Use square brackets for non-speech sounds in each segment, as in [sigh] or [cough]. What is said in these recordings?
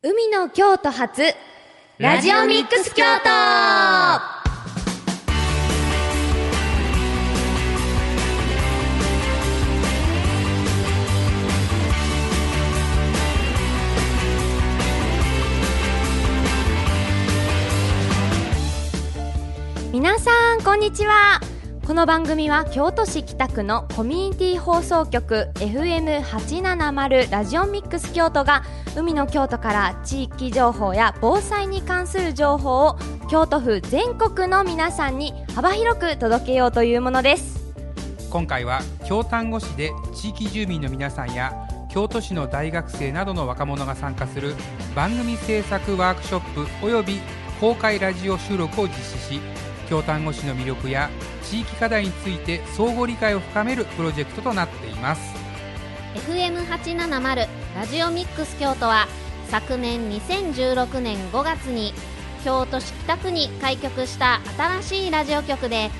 海の京都発ラジオミックス京都。皆さんこんにちは。この番組は京都市北区のコミュニティ放送局 FM870 ラジオミックス京都が海の京都から地域情報や防災に関する情報を京都府全国の皆さんに幅広く届けようというものです。今回は京丹後市で地域住民の皆さんや京都市の大学生などの若者が参加する番組制作ワークショップおよび公開ラジオ収録を実施し京丹後市の魅力や地域課題について相互理解を深めるプロジェクトとなっています。FM870 ラジオミックス京都は昨年2016年5月に京都市北区に開局した新しいラジオ局で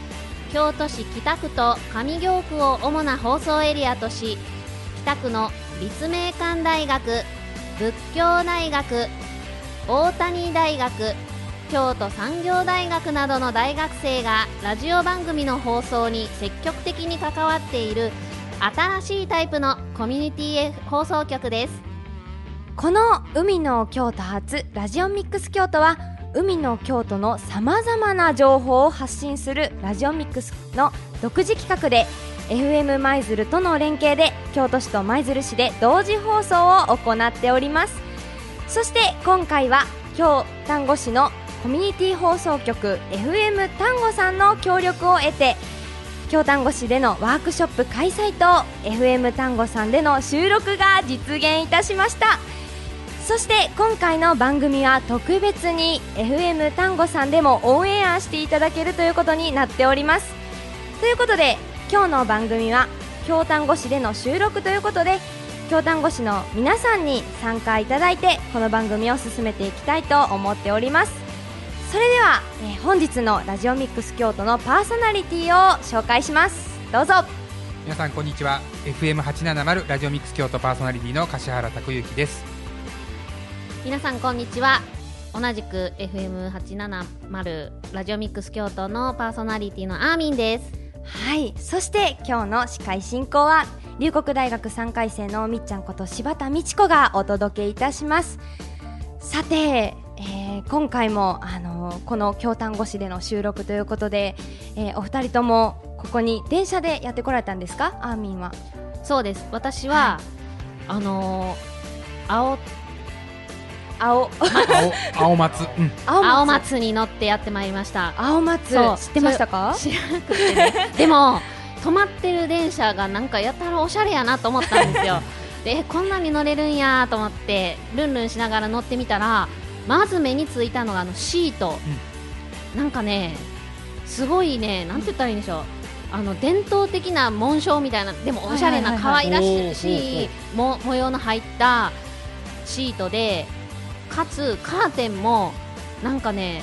京都市北区と上京区を主な放送エリアとし北区の立命館大学仏教大学大谷大学京都産業大学などの大学生がラジオ番組の放送に積極的に関わっている新しいタイプのコミュニティ放送局です。この海の京都発ラジオミックス京都は海の京都のさまざまな情報を発信するラジオミックスの独自企画で FM 舞鶴との連携で京都市と舞鶴市で同時放送を行っております。そして今回は京丹後市のコミュニティ放送局 FM 丹後さんの協力を得て京丹後市でのワークショップ開催と FM 丹後さんでの収録が実現いたしました。そして今回の番組は特別に FM 丹後さんでもオンエアしていただけるということになっております。ということで今日の番組は京丹後市での収録ということで京丹後市の皆さんに参加いただいてこの番組を進めていきたいと思っております。それでは、えー、本日のラジオミックス京都のパーソナリティを紹介します。どうぞ。皆さんこんにちは。FM870 ラジオミックス京都パーソナリティの柏原拓之です。皆さんこんにちは。同じく FM870 ラジオミックス京都のパーソナリティのアーミンです。はい。そして今日の司会進行は龍谷大学3回生のみっちゃんこと柴田美智子がお届けいたします。さてえー、今回も、あのー、この京丹後市での収録ということで、えー、お二人ともここに電車でやってこられたんですか？アーミンは。そうです。私は、はい、あの青青。青松、うん、青松。に乗ってやってまいりました。青松。知ってましたか？知らなくて、ね、でも止まってる電車がなんかやたらおしゃれやなと思ったんですよ。でこんなに乗れるんやと思ってルンルンしながら乗ってみたらまず目についたのがあのシート、うん、なんかねすごいねなんて言ったらいいんでしょう。あの伝統的な紋章みたいなでもおしゃれな可愛らしい模様の入ったシートでかつカーテンもなんかね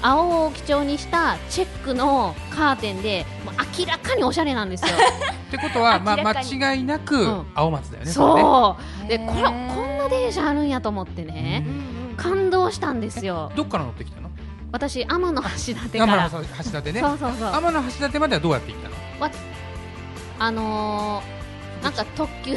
青を基調にしたチェックのカーテンでもう明らかにおしゃれなんですよ。[laughs] ってことは、まあ、間違いなく青松だよね。そう、ね、でこれこんな電車あるんやと思ってね。感動したんですよ。どっから乗ってきたの？私天の橋立から。天の橋立ね。そうそうそう。天の橋立まではどうやって行ったの？あのーなんか特急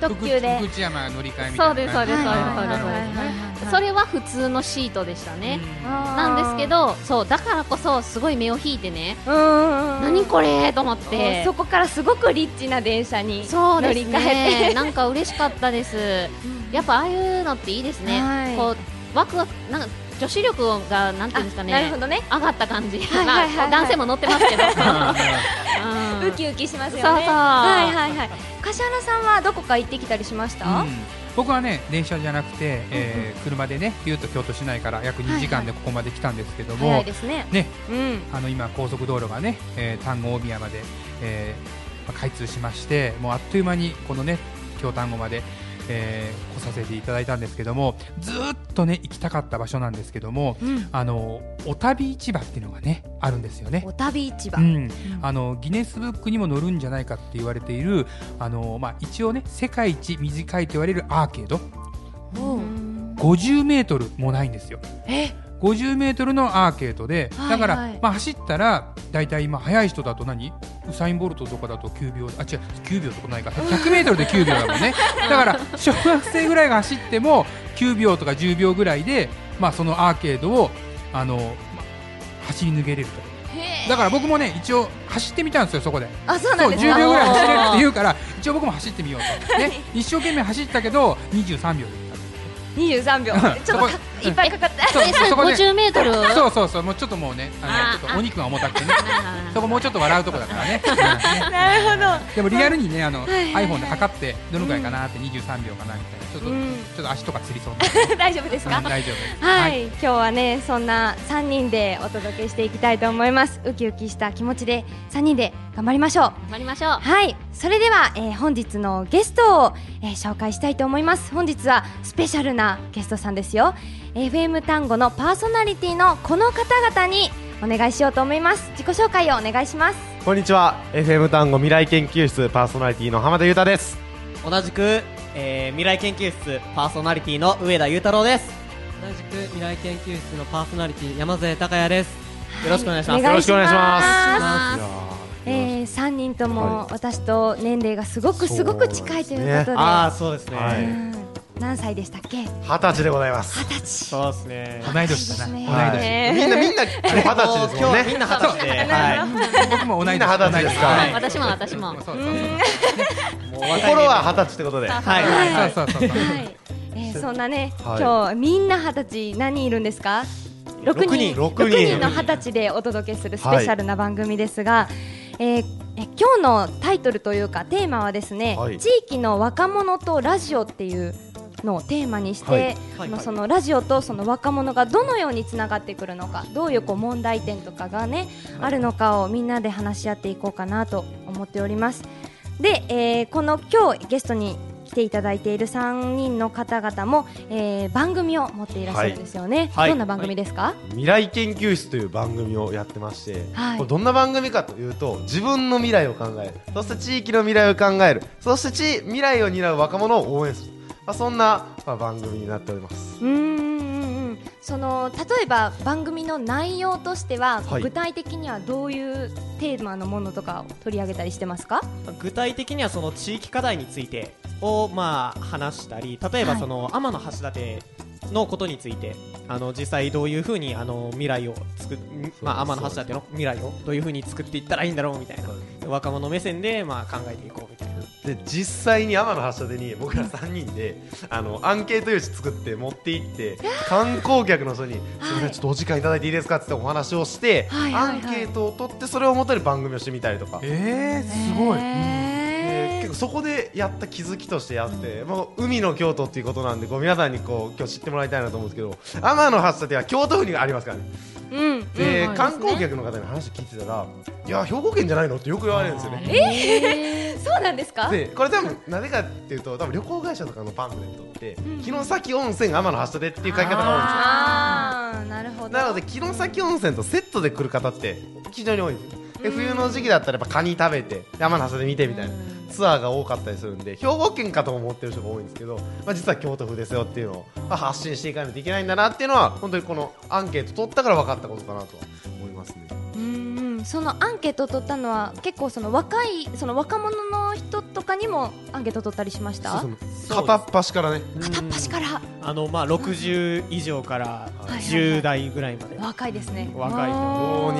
特急で。福知山乗り換えみたいなそうですそうですそうですそうです。それは普通のシートでしたね。なんですけどそうだからこそすごい目を引いてね。何これと思って。そこからすごくリッチな電車に乗り換えて。なんか嬉しかったです。やっぱああいうのっていいですね。こうワクワクなんか女子力がなんていうんですかねなるほどね。上がった感じ、男性も乗ってますけど。[laughs] ウキウキしますよね。そうそう。はいはいはい。柏原さんはどこか行ってきたりしました、うん、僕はね電車じゃなくて、えー、車でねビューと京都市内から約2時間でここまで来たんですけども、はいはい、ですね。ね、うん、あの今高速道路がね、えー、丹後大宮まで、えーまあ、開通しましてもうあっという間にこのね京丹後までえー、来させていただいたんですけどもずっとね行きたかった場所なんですけども、うん、あのお旅市場っていうのがねあるんですよね。お旅市場、うん、あのギネスブックにも載るんじゃないかって言われているあの、まあ、一応ね世界一短いと言われるアーケード。5 50メートルもないんですよ。え？50メートルのアーケードで、はいだから、はいまあ、走ったら大体今速い人だと何？ウサイン・ボルトとかだと9秒あ違う9秒とかないか。100メートルで9秒だもんね。だから小学生ぐらいが走っても9秒とか10秒ぐらいで、まあ、そのアーケードをあの、まあ走り抜けれると。だから僕もね一応走ってみたんですよそこで。あそうな10んですか？秒ぐらい走れるって言うから一応僕も走ってみようと、ね、一生懸命走ったけど23秒で23秒。[laughs] ちょっとかいっぱいかかったそうえそれそこで50メートルそうそうそうもうちょっともうねあのちょっとお肉が重たくてね。そこもうちょっと笑うとこだからね。[laughs] なるほど。でもリアルにね、あの、はいはいはい。iPhone で測って、どのくらいかなって、23秒かなみたいな、ちょっと、うん。ちょっと足とかつりそう。な。[laughs] 大丈夫ですか？うん大丈夫。はい、今日はねそんな3人でお届けしていきたいと思います。ウキウキした気持ちで3人で頑張りましょう。頑張りましょう。はい。それでは、えー本日のゲストを、えー紹介したいと思います。本日はスペシャルなゲストさんですよ。FM 単語のパーソナリティのこの方々にお願いしようと思います。自己紹介をお願いします。こんにちは。FM 単語未来研究室パーソナリティの浜田裕太です。同じく、えー未来研究室パーソナリティの上田裕太郎です。同じく未来研究室のパーソナリティ山添孝也です。よろしくお願いします。よろしくお願いしまます。えー、3人ともは私と年齢がすごくすごく近いということで。ああそうですね、はい。うん何歳でしたっけ？二十歳でございます。二十歳。そうですね。同い年だな。同い年。いみんなみんな二十歳ですもんね。みんな二十歳。で、は僕も同い年。みんな二十歳ですか。はい。私も私も。そう心は二十歳ってことで。はい。はい。はいそうそうそう。はい、えー、そんなね、はい今日みんな二十歳何人いるんですか？六人、六人。六人の二十歳でお届けするスペシャルな番組ですが、えーえ今日のタイトルというかテーマはですね、はい。地域の若者とラジオっていうのをテーマにして、はい。そのラジオとその若者がどのようにつながってくるのかどういうこう問題点とかがね、あるのかをみんなで話し合っていこうかなと思っております。で、えーこの今日ゲストに来ていただいている3人の方々も、えー番組を持っていらっしゃるんですよね、はい。どんな番組ですか、未来研究室という番組をやってまして、はい。これどんな番組かというと自分の未来を考える。そして地域の未来を考える。そしてち未来を担う若者を応援する、まあ、そんな、まあ、番組になっております。うーんうんうん。その例えば番組の内容としては、はい。具体的にはどういうテーマのものとかを取り上げたりしてますか？具体的にはその地域課題についてをまあ話したり例えばはい。その天橋立のことについてあの実際どういうふうにあの未来をまあ天橋立の未来をどういうふうに作っていったらいいんだろうみたいな若者目線でまあ考えていこうみたいなで実際に天橋立に僕ら3人であのアンケート用紙作って持って行って観光客の人に「すみませんちょっとお時間いただいていいですか?」ってお話をして、はいはいはいアンケートを取ってそれをもとに番組をしてみたりとか。えー、すごい。へーで結構そこでやった気づきとしてやって、もう海の京都っていうことなんでこう皆さんにこう今日知ってもらいたいなと思うんですけど天橋立は京都府にありますからねうんで、うん。観光客の方に話聞いてたら「いや兵庫県じゃないの?」ってよく言われるんですよね。え [laughs] そうなんですか？でこれ多分なぜかっていうと多分旅行会社とかのパンフレットってん。城崎温泉天橋立っていう書き方が多いんですよ。あーなるほど。なので城崎温泉とセットで来る方って非常に多いんですよ。で冬の時期だったらやっぱカニ食べて山の橋で見てみたいなツアーが多かったりするんで兵庫県かと思ってる人が多いんですけど、まあ、実は京都府ですよっていうのを、まあ、発信していかないといけないんだなっていうのは本当にこのアンケート取ったから分かったことかなとは思いますね。うんうん。そのアンケートを取ったのは結構その若いその若者の人とかにもアンケート取ったりしました？そうそう片っ端からね。片っ端から。あのまあ60以上からはい10代ぐらいまで。若いですね。若い。人おー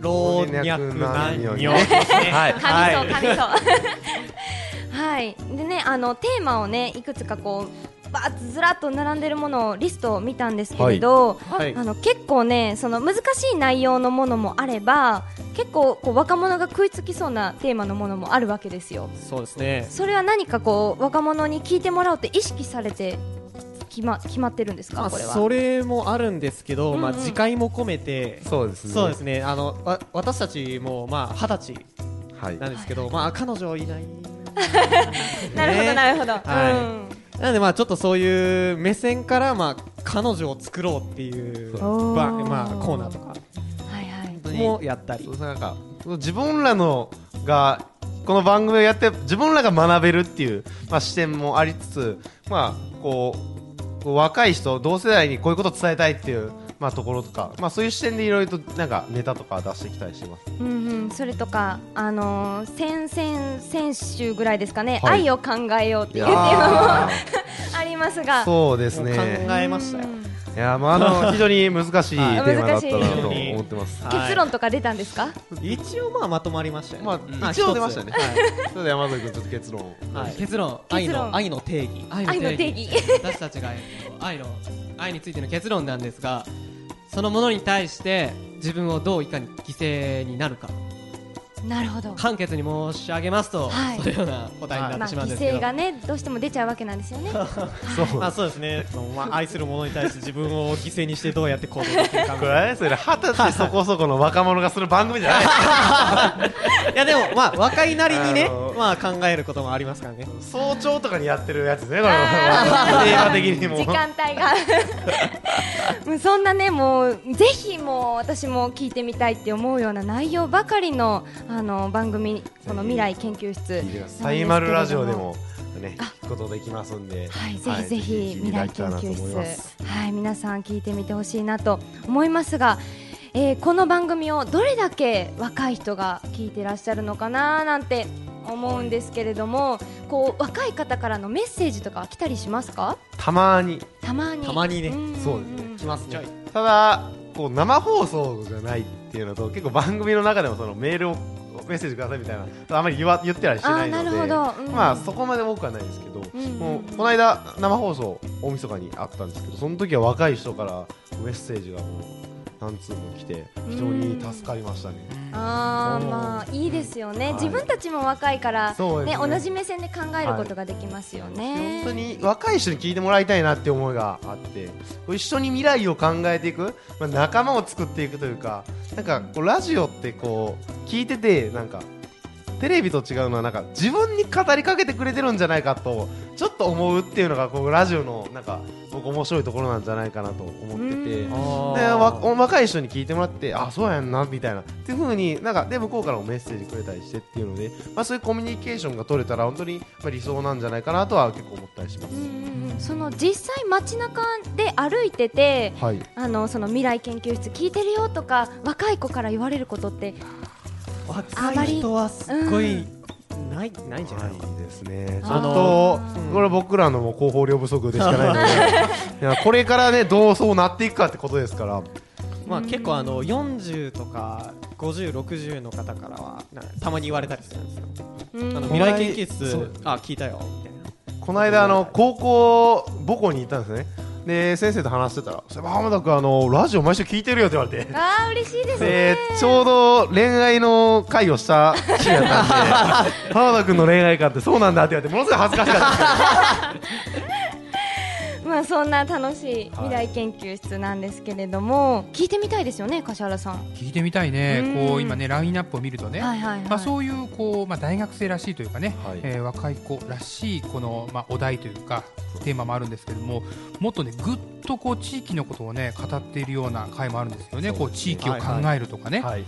老若男女。ですねはい。噛みそう噛みそうはい。でねあのテーマをねいくつかこうバーッとずらっと並んでるものをリストを見たんですけれど、はい。あの結構ねその難しい内容のものもあれば結構こう若者が食いつきそうなテーマのものもあるわけですよ。そうですね。それは何かこう若者に聞いてもらおうって意識されて決ま決まってるんですまあかこれは？それもあるんですけど、まあうん。うん次回も込めてそうですね。そうですね。あのわ私たちもまあ二十歳はい。なんですけど、まあ彼女いない。[laughs] なるほどなるほど、はい。うん。なのでまあちょっとそういう目線からまあ彼女を作ろうっていうおーばまあコーナーとか。はいはい。当にもやったり。そうなんか自分らのがこの番組をやって自分らが学べるっていう、まあ、視点もありつつ、まあ、こうここう若い人同世代にこういうこと伝えたいっていうまあところとかまあそういう視点でいろいろとなんかネタとか出してきたりしてます。うんうん、それとか、あのー先々先週ぐらいですかね、はい。愛を考えようっていういテー。マもやありますが。ーそうです考ねえましたよ。うん。いやーまああの [laughs] 非常に難しいテはいーマだったなと。難しい思ってます。はい。結論とか出たんですか、一応まあまとまりましたよね。まああ一応出ましたね。一つそれで山崎君ちょっと結論。結論。愛の愛の定義。愛愛の定義。[laughs] 私たちが、えっと愛の愛についての結論なんですがそのものに対して自分をどういかに犠牲になるかなるほど、簡潔に申し上げますと、はい。そのような答えになまあ、ってしまうん犠ですけど、牲がねどうしても出ちゃうわけなんですよね。[laughs] そう。まあそうですね。まあ愛する者に対して自分を犠牲にしてどうやって行動できるかこれあれですよね二十歳そこそこの若者がする番組じゃない。[laughs] いやでもまあ若いなりにねあのまあ考えることもありますからね。早朝とかにやってるやつですねこれ。あー。テーマ的にも。時間帯が。もうそんなねもうぜひもう私も聞いてみたいって思うような内容ばかりのあの番組この未来研究室。サイマルラジオでもね聞くことできますんで。はい、ぜひぜひ未来研究室、はい、皆さん聞いてみてほしいなと思いますが、えーこの番組をどれだけ若い人が聞いてらっしゃるのかななんて思うんですけれども、こう若い方からのメッセージとかは来たりしますか？たまに。たまに。たまにね。んそうですね。来ますね。ただこう生放送じゃないっていうのと結構番組の中でもそのメールをメッセージくださいみたいなあまり言わ言ってたりしてないのでなるほど。うん。まあそこまで多くはないですけど、うんうん。もうこの間生放送大晦日にあったんですけどその時は若い人からメッセージがもう何通も来て非常に助かりましたね。あーまあいいですよね、はい。自分たちも若いから、ね。ね同じ目線で考えることができますよね。本当に若い人に聞いてもらいたいなって思いがあって一緒に未来を考えていく、まあ、仲間を作っていくというかなんかこうラジオってこう聞いててなんかテレビと違うのはなんか自分に語りかけてくれてるんじゃないかとちょっと思うっていうのがこうラジオのなんか僕面白いところなんじゃないかなと思ってて。うん。でわ若い人に聞いてもらってあそうやんなみたいな。っていう風になんかで向こうからもメッセージくれたりしてっていうので、まあ、そういうコミュニケーションが取れたら本当に、まあ、理想なんじゃないかなとは結構思ったりします。その実際街中で歩いててはい。あのその未来研究室聞いてるよとか若い子から言われることって若りい人はすっごいないないんじゃないですね。ちょあっのと、これ僕らのもう広報量不足でしかないので、[laughs] いやこれからねどうそうなっていくかってことですから。まあ結構あの40とか50、60の方からはなたまに言われたりするんですよ。うんあの未来研究室あ聞いたよみたいな。この間あの高校母校に行ったんですね。で先生と話してたら、そういえば浜田君あのラジオ毎週聞いてるよって言われて。あー嬉しいですねでちょうど恋愛の会をした日やったんで [laughs] 浜田君の恋愛観ってそうなんだって言われてものすごい恥ずかしかったんですまあそんな楽しい未来研究室なんですけれども、聞いてみたいですよね柏原さん。聞いてみたいね。うん。こう今ねラインナップを見るとね、はいはいはい、まあ、そういうこう、まあ、大学生らしいというかね、はい。えー若い子らしいこの、まあ、お題というかテーマもあるんですけどももっとねぐっとこう地域のことをね語っているような回もあるんですよね。こう地域を考えるとかね、はい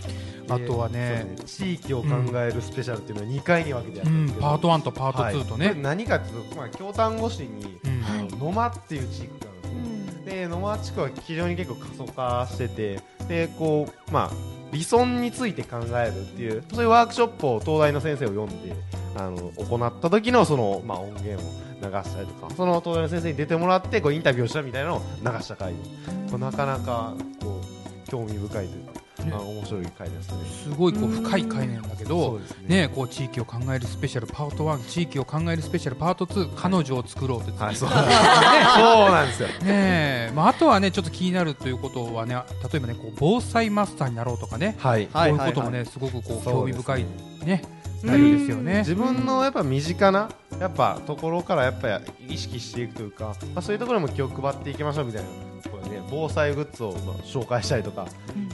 あとはねそう地域を考えるスペシャルっていうのは2回に分けてやっうんたんですけど、パート1とパート2とね、はい。何かっていうと、まあ、京丹後市に、うん。野間っていう地区があるんですねで野間地区は非常に結構過疎化しててでこうまあ理想について考えるっていうそういうワークショップを東大の先生を読んであの行った時のその、まあ、音源を流したりとか。その東大の先生に出てもらってこうインタビューをしたみたいなのを流した回。でこうなかなかこう興味深いというか、ね面白い回ですね。すごいこう深い回なんだけど、ですね、こう地域を考えるスペシャルパート1地域を考えるスペシャルパート2彼女を作ろうってはい、そう。なんですそうなんですよ。ねえ、まあ、あとはねちょっと気になるということはね例えばねこう防災マスターになろうとかね、はい。こういうこともね、すごくこう興味深いね内容ですよね。自分のやっぱ身近なやっぱところからやっぱ意識していくというか、まあ、そういうところも気を配っていきましょうみたいな、防災グッズをまあ紹介したりとか、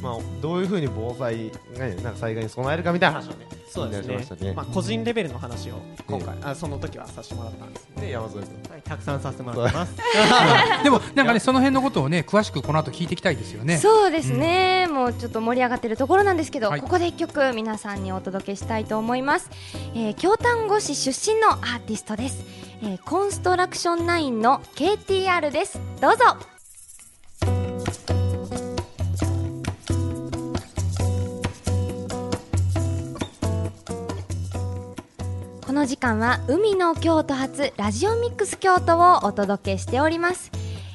まあ、どういうふうに防災が、ね、なんか災害に備えるかみたいな話をねそうですね。ね。まあ個人レベルの話を今回あその時はさせてもらったんですで山添君。はいたくさんさせてもらってます。[laughs] でもなんかねその辺のことをね詳しくこの後聞いていきたいですよね。そうですね、もうちょっと盛り上がってるところなんですけど、はい。ここで一曲皆さんにお届けしたいと思います、えー、京丹後市出身のアーティストです、えーコンストラクション9の KTR です。どうぞの時間は海の京都発ラジオミックス京都をお届けしております、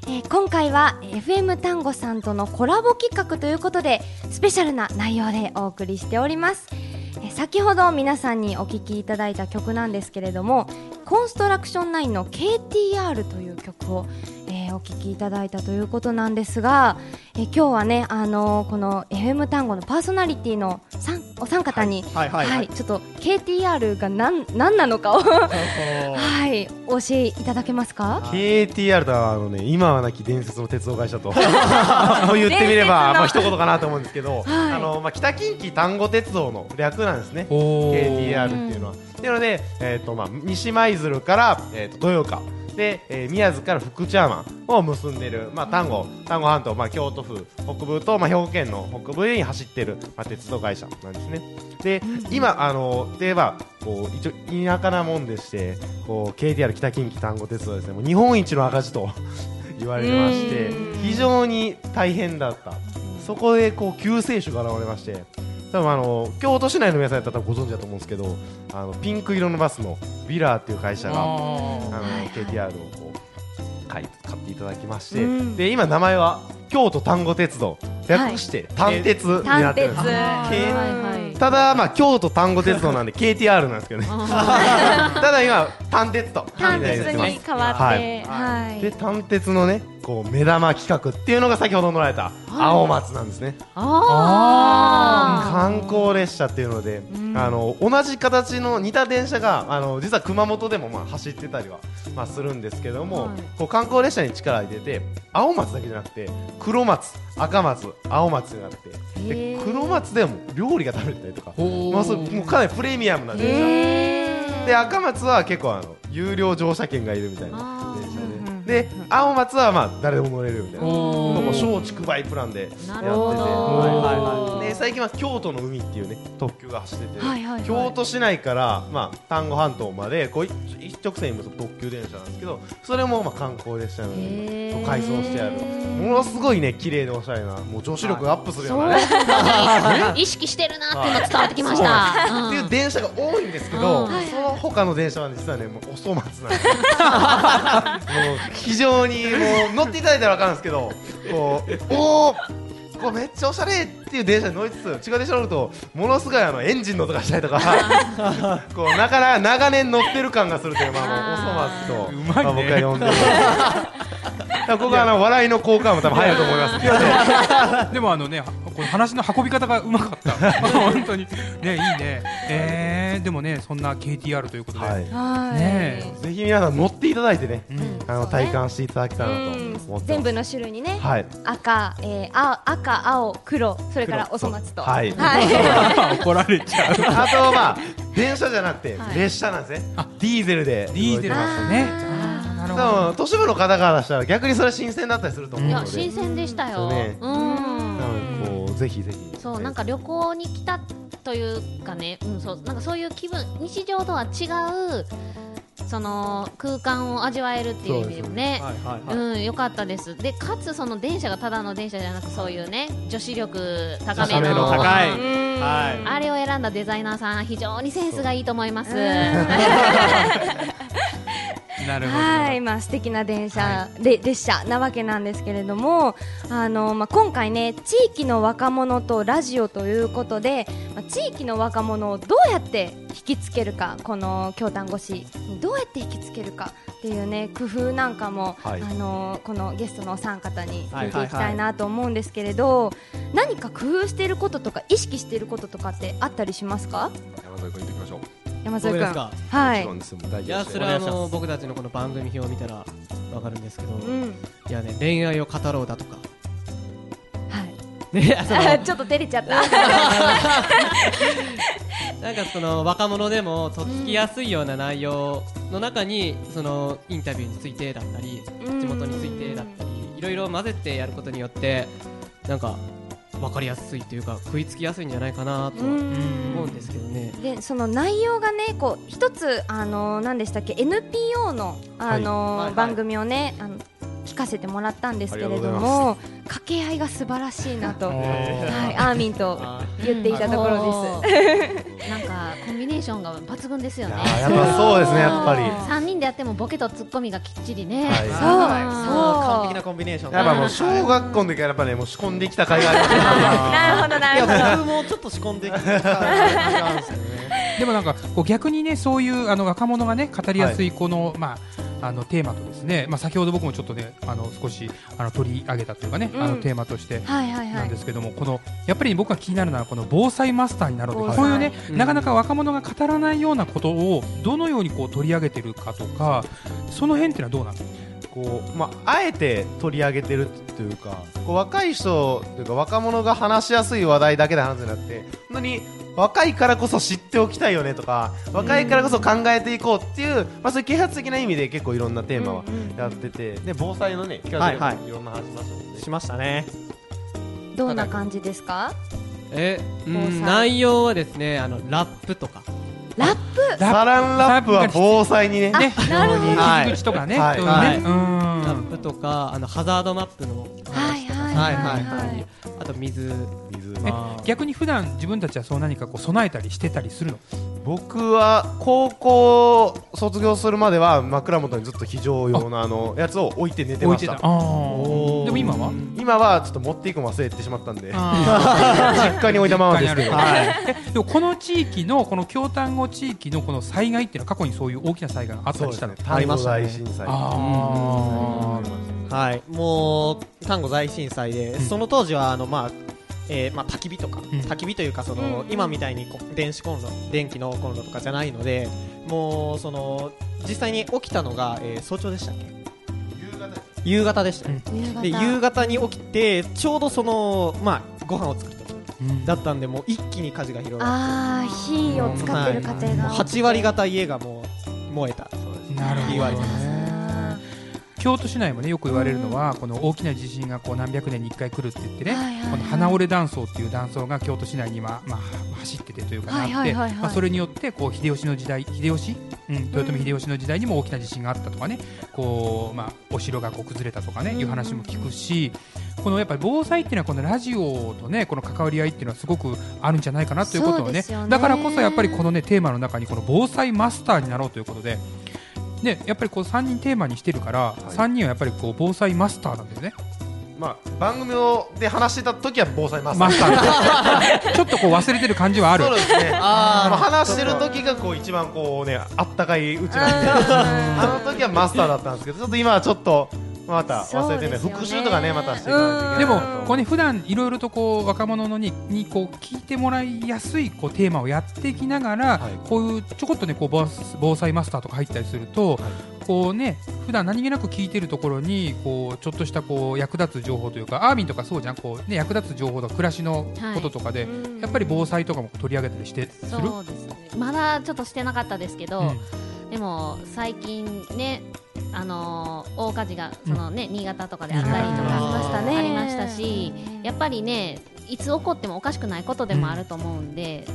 えー今回は FM 単語さんとのコラボ企画ということでスペシャルな内容でお送りしております。えー先ほど皆さんにお聴きいただいた曲なんですけれどもコンストラクション9の KTR という曲を、えーお聴きいただいたということなんですが、えー今日はね、あのーこの FM 単語のパーソナリティのさんお三方に、はいはいはいちょっと KTR が何何なのかをはいお教えいただけますか？KTR とはあのね今はなき伝説の鉄道会社と [laughs] 言ってみればまあ一言かなと思うんですけど、あのまあ北近畿丹後鉄道の略なんですね。KTR っていうのは。っていうので、えっ、とまあ西舞鶴からえっ、と豊岡。で、えー宮津から福知山を結んでる、まあ、丹後丹後半島、まあ、京都府北部と、まあ、兵庫県の北部に走ってる、まあ、鉄道会社なんですね。で、今、あのでばこう一応田舎なもんでしてこう KTR 北近畿丹後鉄道はですね。もう日本一の赤字と [laughs] 言われてましてうん。非常に大変だった。そこでこう救世主が現れまして多分あの京都市内の皆さんやったらご存知だと思うんですけどあのピンク色のバスのビラーっていう会社があのあ KTR をこう買い買っていただきまして、うん。で今名前は京都丹後鉄道。略して丹鉄になってるんです、はいはい。ただまあ京都丹後鉄道なんで [laughs] KTR なんですけどね。[laughs] ただ今丹鉄と。単鉄に変わってはい、で丹鉄のねこう目玉企画っていうのが先ほど乗られた青松なんですね、あ観光列車っていうので、あの同じ形の似た電車があの実は熊本でもまあ走ってたりは、まあ、するんですけども、はい。こう観光列車に力を入れて青松だけじゃなくて黒松赤松青松になってへでー。黒松でも料理が食べれたりとか、まあ、そうもうかなりプレミアムな電車、で赤松は結構あの有料乗車券がいるみたいなでで青松はまあ誰でも乗れるみたいな。もう松竹梅プランでやってて、はいはいはい、で最近は京都の海っていうね特急が走ってて、はいはいはい。京都市内から、まあ、丹後半島までこう一一直線に結ぶ特急電車なんですけどそれもまあ観光列車のへー。改装してある。ものすごいね綺麗でおしゃれなもう女子力がアップするようなね、[laughs] 意識してるなっていうのが伝わってきました。ってい。う電車が多いんですけど、うん。その他の電車は実はねもうお粗末なんですよ。[laughs] もう非常にもう乗っていただいたら分かるんですけどこうおおこうめっちゃおしゃれっていう電車に乗りつつ違う電車乗るとものすごいあのエンジンの音がしたりとか [laughs] こうなかなか長年乗ってる感がするという、まあ、あのお粗末とうまあ、僕は呼んでます。だからここはあの笑いの効果も多分入ると思います。でもあのねはこの話の運び方がうまかった。[laughs] 本当に。ねいいね。えー、でもねそんな KTR ということで、はい。はい。ね。ぜひ皆さん乗っていただいてね、うん。あの体感していただきたいなとうん思ってます。全部の種類にね、はい。赤、えー、青赤青黒それからお粗末と。はい。はい。[laughs] 怒られちゃう。あとまあ電車じゃなくてはい。列車なんですね、あディーゼルでディーゼルなんですねなる都市部の方からしたら逆にそれ新鮮だったりすると思うのでいや新鮮でしたよ。そうねうん。こうぜひぜひそうなんか旅行に来たというかね、うん、そうなんかそういう気分日常とは違うその空間を味わえるっていう意味でもね。はいはいはいうん、良かったです。で、かつその電車がただの電車じゃなく、そういうね、女子力高めの。の高いうんはいあれを選んだデザイナーさん、非常にセンスがいいと思います。[laughs] なるほど、はい、まあ素敵な電車、で列車なわけなんですけれども、あのまあ今回ね地域の若者とラジオということで、まあ、地域の若者をどうやって引きつけるか、この京丹越しにどうやって引きつけるかっていうね工夫なんかも、はいあのこのゲストのお三方にはい聞いていきたいなと思うんですけれど、何か工夫していることとか意識していることとかってあったりしますか？山添君行ってきましょう。山添君。僕ですか？はいもちろ。んですよ。もう大い丈夫ですよやそれはあの僕たちのこの番組表を見たらわかるんですけど、いうん。やね恋愛を語ろうだとかはい。[laughs] ね [laughs] ちょっと照れちゃった。[laughs] なんかその若者でもとっつきやすいような内容の中にそのインタビューについてだったりうん地元についてだったりいろいろ混ぜてやることによってなんか分かりやすいというか食いつきやすいんじゃないかなとうん。思うんですけどね。でその内容がねこう一つあの何でしたっけ？NPO のあの、はいはい。番組をねあの聞かせてもらったんですけれども掛け合いが素晴らしいなと、[laughs] はい、へアーミンとあ言っていたところです。なんかコンビネーションが抜群ですよね。いやっぱそうですねやっぱり。3人でやってもボケとツッコミがきっちりね、はい。そう。う。ん完璧なコンビネーションやっぱもう小学校の時からやっぱねもう仕込んできた甲斐がありますねなるほどなるほど。いや僕もちょっと仕込んできたでもなんかこう逆にねそういうあの若者がね語りやすい。この、まああのテーマとですね、まあ先ほど僕もちょっとねあの少しあの取り上げたというかね、うん。あのテーマとしてはいはいはなんいですけども、このやっぱり僕が気になるのはこの防災マスターになろうとこういうね、うん。なかなか若者が語らないようなことをどのようにこう取り上げてるかとかその辺っていうのはどうなのこうまあ、あえて取り上げてるというかこう若い人というか若者が話しやすい話題だけで話すんじゃなくて本当に若いからこそ知っておきたいよねとか若いからこそ考えていこうっていう、まあ、そういう啓発的な意味で結構いろんなテーマはやってて、で防災のね聞かせてはいはい。いろんな話しましたもんね。しましたね。どんな感じですか？え、うん、内容はですねあのラップとか。ラッサランラップは防災にね。ね、なるほど。入り口とかね、はい。そういうね、はい。うん。ラップとかあのハザードマップのはいはいはいはいはい。あと水水えあー。逆に普段自分たちはそう何かこう備えたりしてたりするの？僕は高校卒業するまでは枕元にずっと非常用のあのやつを置いて寝てました。でも今は？今はちょっと持っていくの忘れてしまったんで。あ [laughs] 実家に置いたままですけど。実家にあるーでもこの地域のこの京丹後地域のこの災害っていうのは過去にそういう大きな災害があったりしたの？そうですね。丹後大震災。はい。もう丹後大震災で、ん。その当時はあのまあえーまあ、焚き火とか、ん。焚き火というかその、今みたいにこう電子コンロ電気のコンロとかじゃないのでもうその実際に起きたのが、えー早朝でしたっけ？夕方でした。ね、夕方。で夕方に起きてちょうどそのまあご飯を作る時うん。だったんでもう一気に火事が広がっああ火を使ってる家て庭が。8割方家がもう燃えたなるほど言われてます。ね京都市内もねよく言われるのはこの大きな地震がこう何百年に1回来るって言ってね、この花折れ断層っていう断層が京都市内に今、まあ、走っててというかはいなってまあそれによってこう秀吉の時代秀吉、うん、豊臣秀吉の時代にも大きな地震があったとかね。こう、まあ、お城がこう崩れたとかねいう話も聞くしこのやっぱり防災っていうのはこのラジオとねこの関わり合いっていうのはすごくあるんじゃないかなということをね。だからこそやっぱりこのねテーマの中にこの防災マスターになろうということで。ね、やっぱりこう3人テーマにしてるから、い。3人はやっぱりこう防災マスターなんだよね。まあ番組をで話してた時は防災マスター。マスター。[laughs] ちょっとこう忘れてる感じはある。そうですね。[laughs] あーまあ話してる時がこう一番こうねあったかいうちなんで。[laughs] あの時はマスターだったんですけどちょっと今はちょっとまた忘れてね復習とかねまたしていかないといけでもないなと。こうね普段いろいろとこう若者のににこう聞いてもらいやすいこうテーマをやっていきながら、はい。こういうちょこっとねこう防防災マスターとか入ったりすると、こうね普段何気なく聞いてるところにこうちょっとしたこう役立つ情報というかアーミンとかそうじゃん。こうね役立つ情報とか暮らしのこととかで、うん。やっぱり防災とかも取り上げたりしてする。そうですね。まだちょっとしてなかったですけど、うん。でも最近ねあのー大火事がそのね、新潟とかであったりとうんかありましたね。ありましたしやっぱりねいつ起こってもおかしくないことでもあると思うんで、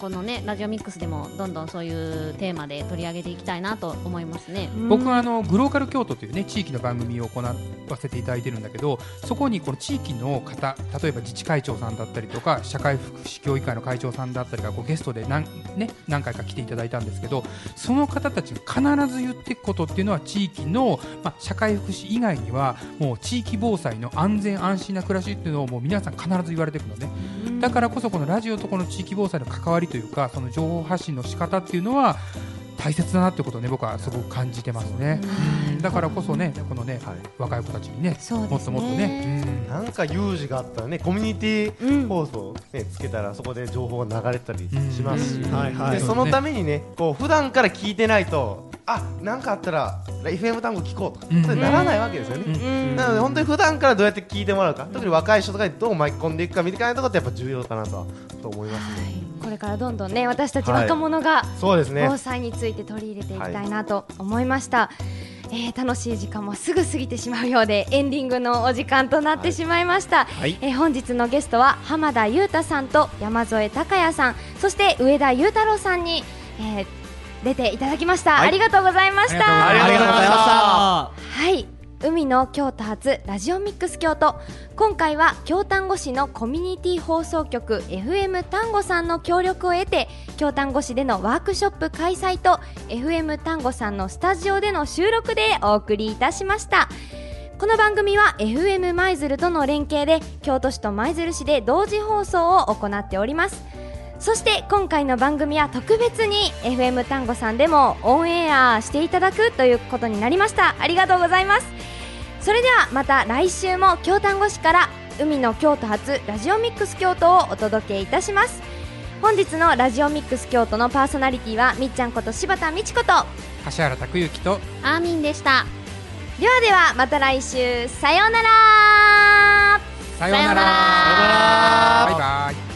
このねラジオミックスでもどんどんそういうテーマで取り上げていきたいなと思いますね。僕はあのグローカル京都というね地域の番組を行わせていただいてるんだけどそこにこの地域の方例えば自治会長さんだったりとか社会福祉協議会の会長さんだったりがこうゲストで何,、ね、何回か来ていただいたんですけどその方たちが必ず言っていくことっていうのは地域の、まあ、社会福祉以外にはもう地域防災の安全安心な暮らしっていうのをもう皆さん必ず言われていくのね。だからこそこのラジオとこの地域防災の関わりというかその情報発信の仕方っていうのは大切だなってことをね僕はすごく感じてますね。うん。だからこそねこのねはい。若い子たちにねね。もっともっとね。うん。なんか有事があったらねコミュニティうん放送ねつけたらそこで情報が流れたりしますし、うん。はいはい。でそのためにねこう普段から聞いてないとあなんかあったら FM 単語聞こうとか、うん。それならないわけですよね、うん。うん。なので本当に普段からどうやって聞いてもらうか特に若い人とかにどう巻き込んでいくかみたいなところってやっぱ重要かなとはと思いますね、はいこれからどんどんね私たちはい若者がそうですね。防災について取り入れていきたいなと思いました、えー楽しい時間もすぐ過ぎてしまうようでエンディングのお時間となってしまいました、はい。えー本日のゲストは浜田裕太さんと山添孝也さんそして上田裕太郎さんに、えー出ていただきました、はい。ありがとうございました。ありがとうございました。ありがとうございました。はい海の京都発ラジオミックス京都。今回は京丹後市のコミュニティ放送局 FM 丹後さんの協力を得て京丹後市でのワークショップ開催と FM 丹後さんのスタジオでの収録でお送りいたしました。この番組は FM 舞鶴との連携で京都市と舞鶴市で同時放送を行っております。そして今回の番組は特別に FM 単語さんでもオンエアしていただくということになりました。ありがとうございます。それではまた来週も京丹後市から海の京都発ラジオミックス京都をお届けいたします。本日のラジオミックス京都のパーソナリティはみっちゃんこと柴田美智子と柏原拓之とアーミンでした。ではではまた来週。さようなら。さようなら。さようなら。バイバイ